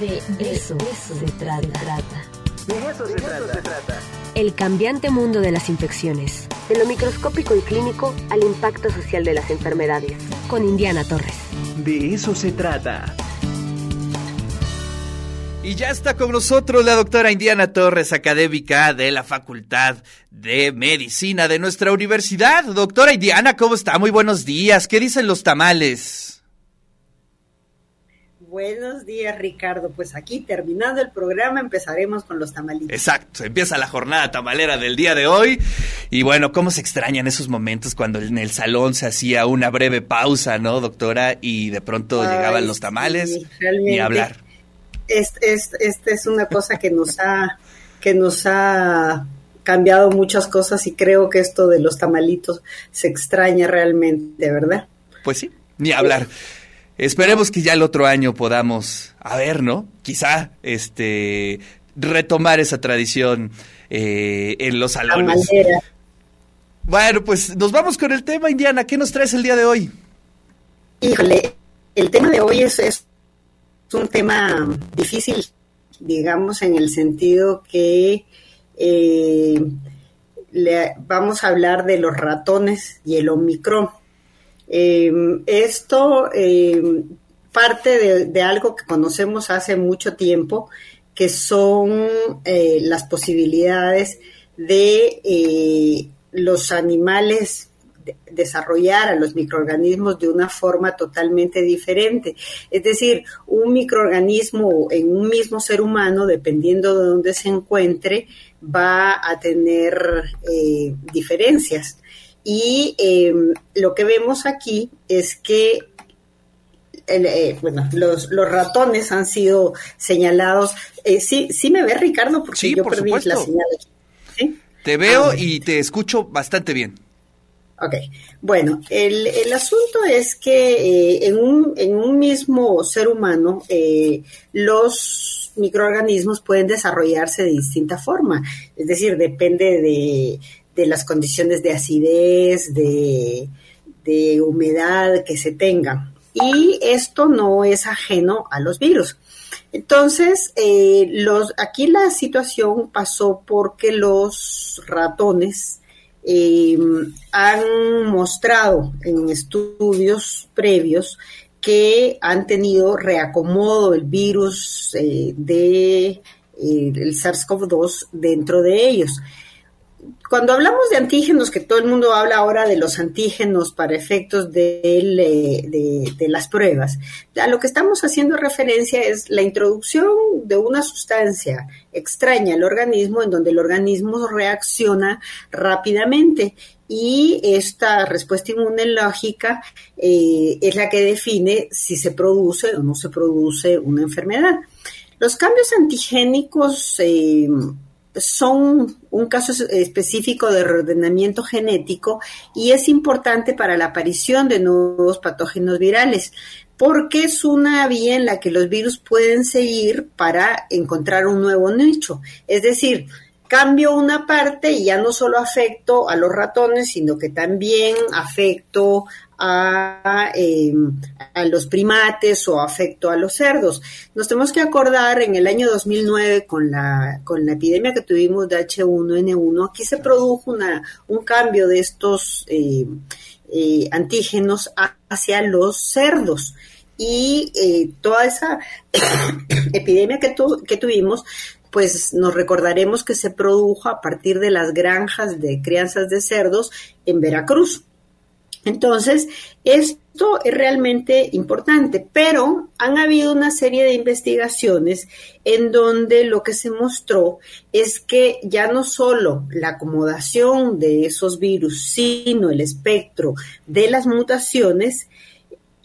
De eso, se, trata. De eso, se, trata. El cambiante mundo de las infecciones. De lo microscópico y clínico al impacto social de las enfermedades. Con Indiana Torres. De eso se trata. Y ya está con nosotros la doctora Indiana Torres, académica de la Facultad de Medicina de nuestra universidad. Doctora Indiana, ¿cómo está? Muy buenos días. ¿Qué dicen los tamales? Buenos días, Ricardo. Pues aquí, terminando el programa, empezaremos con los tamalitos. Exacto, empieza la jornada tamalera del día de hoy. Y bueno, ¿cómo se extrañan esos momentos cuando en el salón se hacía una breve pausa, ¿no, doctora? Y de pronto llegaban los tamales y hablar. Esta es, es una cosa que nos ha, que nos ha cambiado muchas cosas y creo que esto de los tamalitos se extraña realmente, ¿verdad? Pues sí, ni hablar. Esperemos que ya el otro año podamos, a ver, ¿no? Quizá, este, retomar esa tradición eh, en los salones. Bueno, pues nos vamos con el tema, Indiana. ¿Qué nos traes el día de hoy? Híjole, el tema de hoy es, es un tema difícil, digamos, en el sentido que eh, le, vamos a hablar de los ratones y el Omicron. Eh, esto eh, parte de, algo que conocemos hace mucho tiempo, que son eh, las posibilidades de los animales desarrollar a los microorganismos de una forma totalmente diferente. Es decir, un microorganismo en un mismo ser humano, dependiendo de dónde se encuentre, va a tener diferencias. Y em, lo que vemos aquí es que eh, bueno, los, ratones han sido señalados. Eh, sí, sí me ve Ricardo porque yo perdí la señal aquí. Te veo ah, y te escucho bastante bien. Ok, bueno, el, el asunto es que eh, en, un, en un mismo ser humano los microorganismos pueden desarrollarse de distinta forma, es decir, depende de, de las condiciones de acidez, de, humedad que se tenga. Y esto no es ajeno a los virus. Entonces, eh, los, aquí la situación pasó porque los ratones em, han mostrado en estudios previos que han tenido reacomodo el virus eh, de eh, el SARS-CoV-2 dentro de ellos cuando hablamos de antígenos, que todo el mundo habla ahora de los antígenos para efectos de, las pruebas, a lo que estamos haciendo referencia es la introducción de una sustancia extraña al organismo en donde el organismo reacciona rápidamente y esta respuesta inmunológica eh, es la que define si se produce o no se produce una enfermedad. Los cambios antigénicos eh, son un caso específico de reordenamiento genético y es importante para la aparición de nuevos patógenos virales porque es una vía en la que los virus pueden seguir para encontrar un nuevo nicho. Es decir, cambio una parte y ya no solo afecto a los ratones, sino que también afecto a, em, los primates o afecto a los cerdos. Nos tenemos que acordar en el año 2009 con la, con la epidemia que tuvimos de H1N1, aquí se produjo una, un cambio de estos eh, eh, antígenos hacia los cerdos y eh, toda esa epidemia que, que tuvimos pues nos recordaremos que se produjo a partir de las granjas de crianzas de cerdos en Veracruz. Entonces, esto es realmente importante, pero han habido una serie de investigaciones en donde lo que se mostró es que ya no solo la acomodación de esos virus, sino el espectro de las mutaciones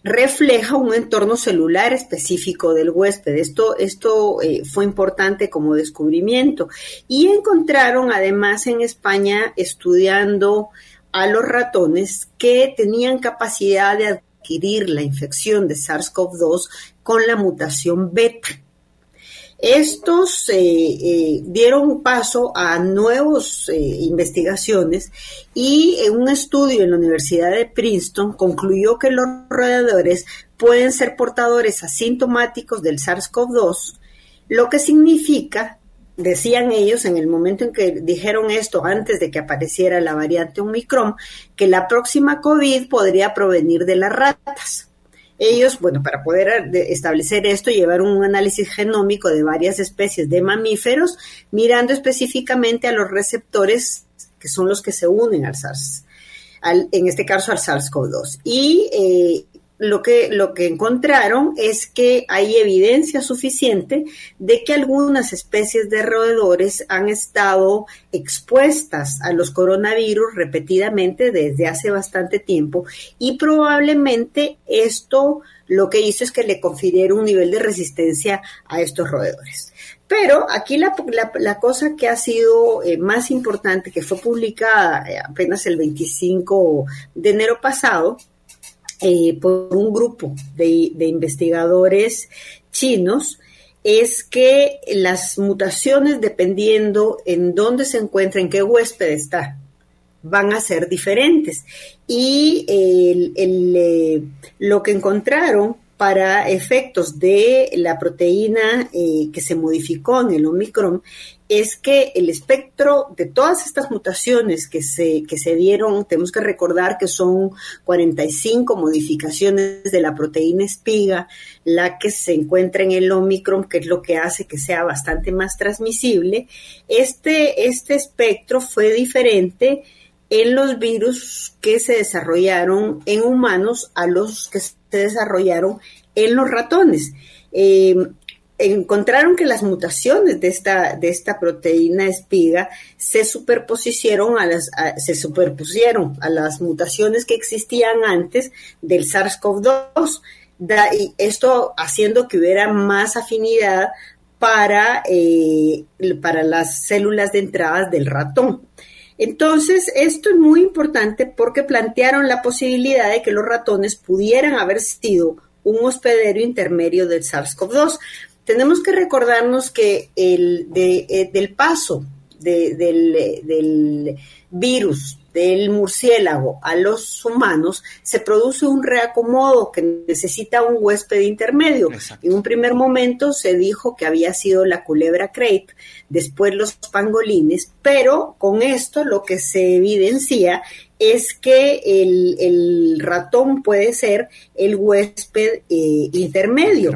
refleja un entorno celular específico del huésped. Esto, esto eh, fue importante como descubrimiento. Y encontraron además en España estudiando a los ratones que tenían capacidad de adquirir la infección de SARS-CoV-2 con la mutación beta. Estos eh, eh, dieron paso a nuevas eh, investigaciones y un estudio en la Universidad de Princeton concluyó que los roedores pueden ser portadores asintomáticos del SARS-CoV-2, lo que significa decían ellos en el momento en que dijeron esto, antes de que apareciera la variante Omicron, que la próxima COVID podría provenir de las ratas. Ellos, bueno, para poder establecer esto, llevaron un análisis genómico de varias especies de mamíferos, mirando específicamente a los receptores que son los que se unen al SARS, en este caso al SARS-CoV-2. Y eh, lo que, lo que encontraron es que hay evidencia suficiente de que algunas especies de roedores han estado expuestas a los coronavirus repetidamente desde hace bastante tiempo y probablemente esto lo que hizo es que le confiriera un nivel de resistencia a estos roedores. Pero aquí la, la, cosa que ha sido eh, más importante, que fue publicada eh, apenas el 25 de enero pasado, eh, por un grupo de, investigadores chinos es que las mutaciones, dependiendo en dónde se encuentra, en qué huésped está, van a ser diferentes. Y eh, lo que encontraron para efectos de la proteína eh, que se modificó en el Omicron es que el espectro de todas estas mutaciones que se, que se dieron, tenemos que recordar que son 45 modificaciones de la proteína espiga, la que se encuentra en el Omicron, que es lo que hace que sea bastante más transmisible. Este, este espectro fue diferente en los virus que se desarrollaron en humanos a los que se desarrollaron en los ratones. Eh, encontraron que las mutaciones de esta, de esta proteína espiga se superpusieron a las, se superpusieron a las mutaciones que existían antes del SARS-CoV-2. y esto haciendo que hubiera más afinidad para, eh, para las células de entrada del ratón. Entonces, esto es muy importante porque plantearon la posibilidad de que los ratones pudieran haber sido un hospedero intermedio del SARS-CoV-2 tenemos que recordarnos que el eh, del paso del, virus del murciélago a los humanos, se produce un reacomodo que necesita un huésped intermedio. En un primer momento se dijo que había sido la culebra crepe, después los pangolines, pero con esto lo que se evidencia es que el, ratón puede ser el huésped eh, intermedio.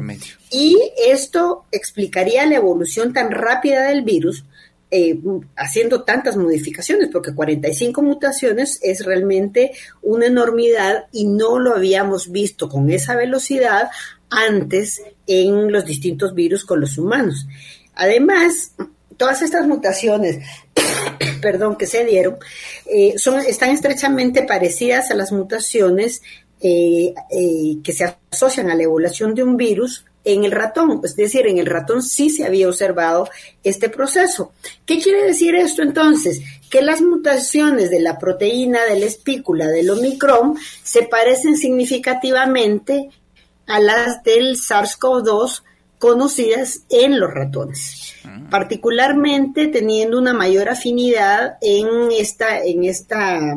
Y esto explicaría la evolución tan rápida del virus, eh, haciendo tantas modificaciones, porque 45 mutaciones es realmente una enormidad y no lo habíamos visto con esa velocidad antes en los distintos virus con los humanos. Además, todas estas mutaciones, perdón, que se dieron, eh, son, están estrechamente parecidas a las mutaciones eh, que se asocian a la evolución de un virus en el ratón, es decir, en el ratón sí se había observado este proceso. ¿Qué quiere decir esto entonces? Que las mutaciones de la proteína de la espícula del Omicron se parecen significativamente a las del SARS-CoV-2 conocidas en los ratones, ah. particularmente teniendo una mayor afinidad en esta, en esta,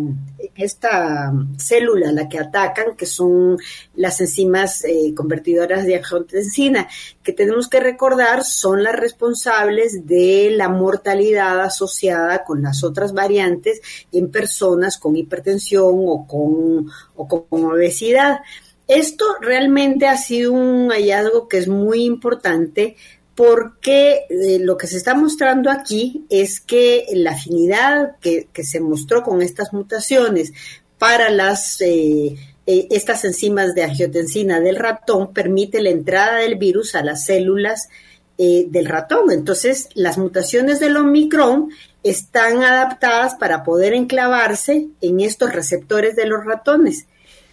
esta célula a la que atacan, que son las enzimas eh, convertidoras de angiotensina, que tenemos que recordar son las responsables de la mortalidad asociada con las otras variantes en personas con hipertensión o con, o con obesidad. Esto realmente ha sido un hallazgo que es muy importante porque eh, lo que se está mostrando aquí es que la afinidad que, se mostró con estas mutaciones para las eh, eh, estas enzimas de angiotensina del ratón permite la entrada del virus a las células del ratón. Entonces, las mutaciones del Omicron están adaptadas para poder enclavarse en estos receptores de los ratones.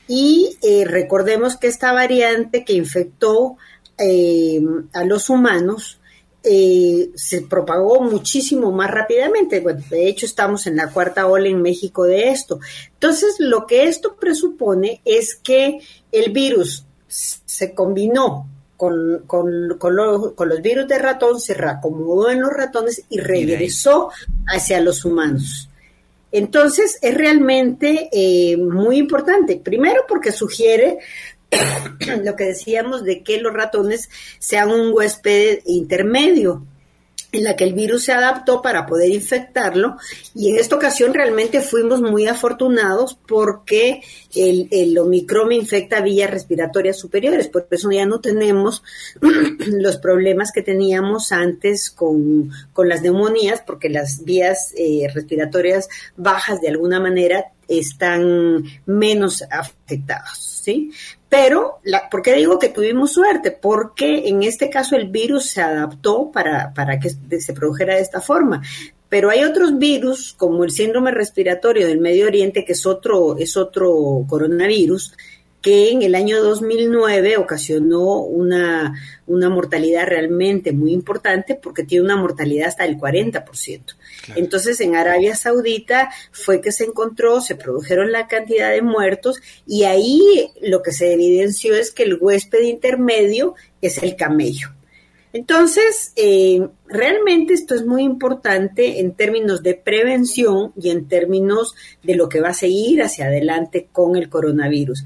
Y eh, recordemos que esta variante que infectó eh, a los humanos eh, se propagó muchísimo más rápidamente. Bueno, de hecho, estamos en la cuarta ola en México de esto. Entonces, lo que esto presupone es que el virus se combinó con, con, con, los virus de ratón, se reacomodó en los ratones y regresó hacia los humanos. Entonces, es realmente eh, muy importante. Primero, porque sugiere lo que decíamos de que los ratones sean un huésped intermedio en la que el virus se adaptó para poder infectarlo. Y en esta ocasión realmente fuimos muy afortunados porque el, el Omicron infecta vías respiratorias superiores, por eso ya no tenemos los problemas que teníamos antes con, las neumonías, porque las vías eh, respiratorias bajas de alguna manera están menos afectadas, ¿sí? Pero, la, ¿por qué digo que tuvimos suerte? Porque en este caso el virus se adaptó para, para que se produjera de esta forma. Pero hay otros virus, como el síndrome respiratorio del Medio Oriente, que es otro, es otro coronavirus, que en el año 2009 ocasionó una, una mortalidad realmente muy importante porque tiene una mortalidad hasta del 40%. Entonces en Arabia Saudita fue que se encontró, se produjeron la cantidad de muertos y ahí lo que se evidenció es que el huésped intermedio es el camello. Entonces, eh, realmente esto es muy importante en términos de prevención y en términos de lo que va a seguir hacia adelante con el coronavirus.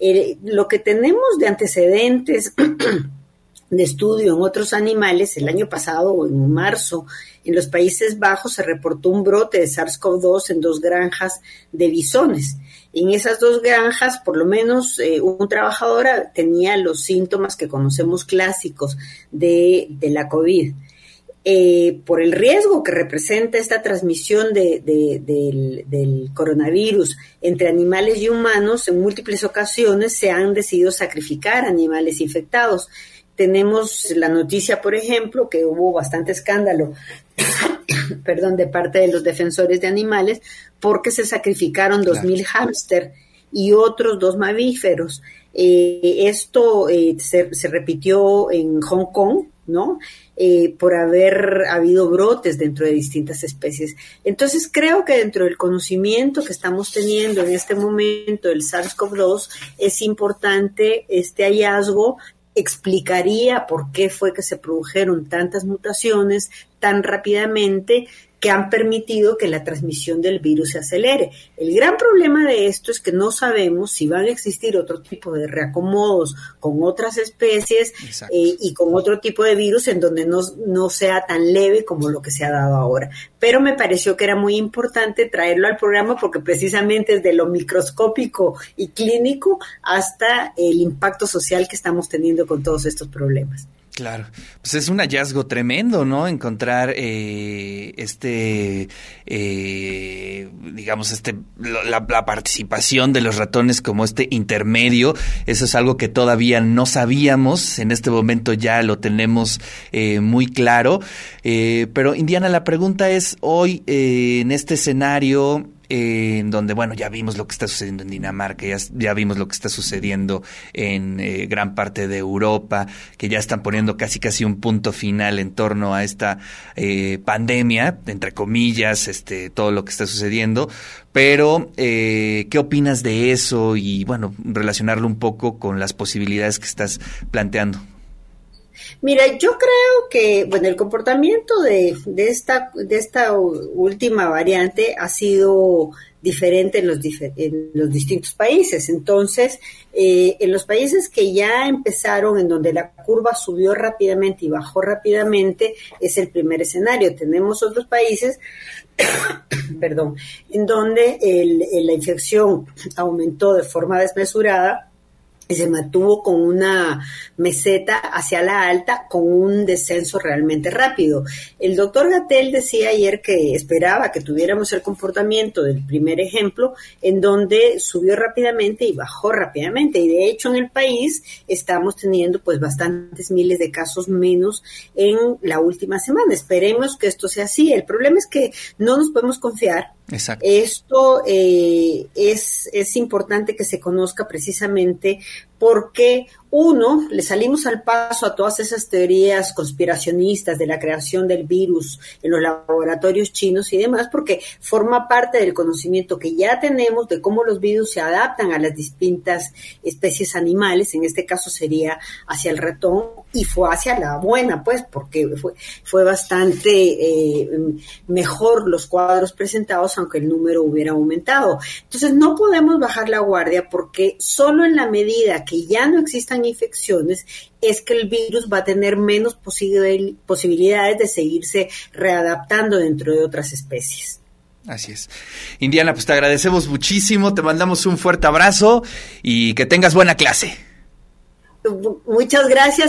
Eh, lo que tenemos de antecedentes de estudio en otros animales, el año pasado, en marzo, en los Países Bajos se reportó un brote de SARS-CoV-2 en dos granjas de bisones. En esas dos granjas, por lo menos eh, un trabajador tenía los síntomas que conocemos clásicos de, de la COVID. Eh, por el riesgo que representa esta transmisión de, del, coronavirus entre animales y humanos, en múltiples ocasiones se han decidido sacrificar animales infectados. Tenemos la noticia, por ejemplo, que hubo bastante escándalo, perdón, de parte de los defensores de animales, porque se sacrificaron 2.000 hámster y otros dos mamíferos. Eh, esto eh, se, se repitió en Hong Kong, ¿no? Eh, por haber habido brotes dentro de distintas especies. Entonces creo que dentro del conocimiento que estamos teniendo en este momento del SARS-CoV-2 es importante este hallazgo explicaría por qué fue que se produjeron tantas mutaciones tan rápidamente que han permitido que la transmisión del virus se acelere. El gran problema de esto es que no sabemos si van a existir otro tipo de reacomodos con otras especies eh, y con otro tipo de virus en donde no, no sea tan leve como lo que se ha dado ahora. Pero me pareció que era muy importante traerlo al programa porque precisamente desde lo microscópico y clínico hasta el impacto social que estamos teniendo con todos estos problemas. Claro, pues es un hallazgo tremendo, ¿no? Encontrar eh, este, eh, digamos, este, la, participación de los ratones como este intermedio. Eso es algo que todavía no sabíamos. En este momento ya lo tenemos eh, muy claro. pero Indiana, la pregunta es hoy en este escenario en donde, bueno, ya vimos lo que está sucediendo en Dinamarca, ya, vimos lo que está sucediendo en eh, gran parte de Europa, que ya están poniendo casi casi un punto final en torno a esta eh, pandemia, entre comillas, este, todo lo que está sucediendo. Pero, eh, ¿qué opinas de eso? Y, bueno, relacionarlo un poco con las posibilidades que estás planteando. Mira, yo creo que, bueno, el comportamiento de, de, esta, de esta última variante ha sido diferente en los, en los distintos países. Entonces, eh, en los países que ya empezaron, en donde la curva subió rápidamente y bajó rápidamente, es el primer escenario. Tenemos otros países, perdón, en donde el, la infección aumentó de forma desmesurada y se mantuvo con una meseta hacia la alta con un descenso realmente rápido. El doctor Gatel decía ayer que esperaba que tuviéramos el comportamiento del primer ejemplo en donde subió rápidamente y bajó rápidamente y de hecho en el país estamos teniendo pues bastantes miles de casos menos en la última semana. Esperemos que esto sea así. El problema es que no nos podemos confiar Exacto. Esto eh, es, es importante que se conozca precisamente life porque uno, le salimos al paso a todas esas teorías conspiracionistas de la creación del virus en los laboratorios chinos y demás, porque forma parte del conocimiento que ya tenemos de cómo los virus se adaptan a las distintas especies animales, en este caso sería hacia el ratón, y fue hacia la buena, pues, porque fue, bastante eh, mejor los cuadros presentados, aunque el número hubiera aumentado. Entonces, no podemos bajar la guardia porque solo en la medida que ya no existan infecciones, es que el virus va a tener menos posibilidades de seguirse readaptando dentro de otras especies. Así es. Indiana, pues te agradecemos muchísimo, te mandamos un fuerte abrazo y que tengas buena clase. Muchas gracias.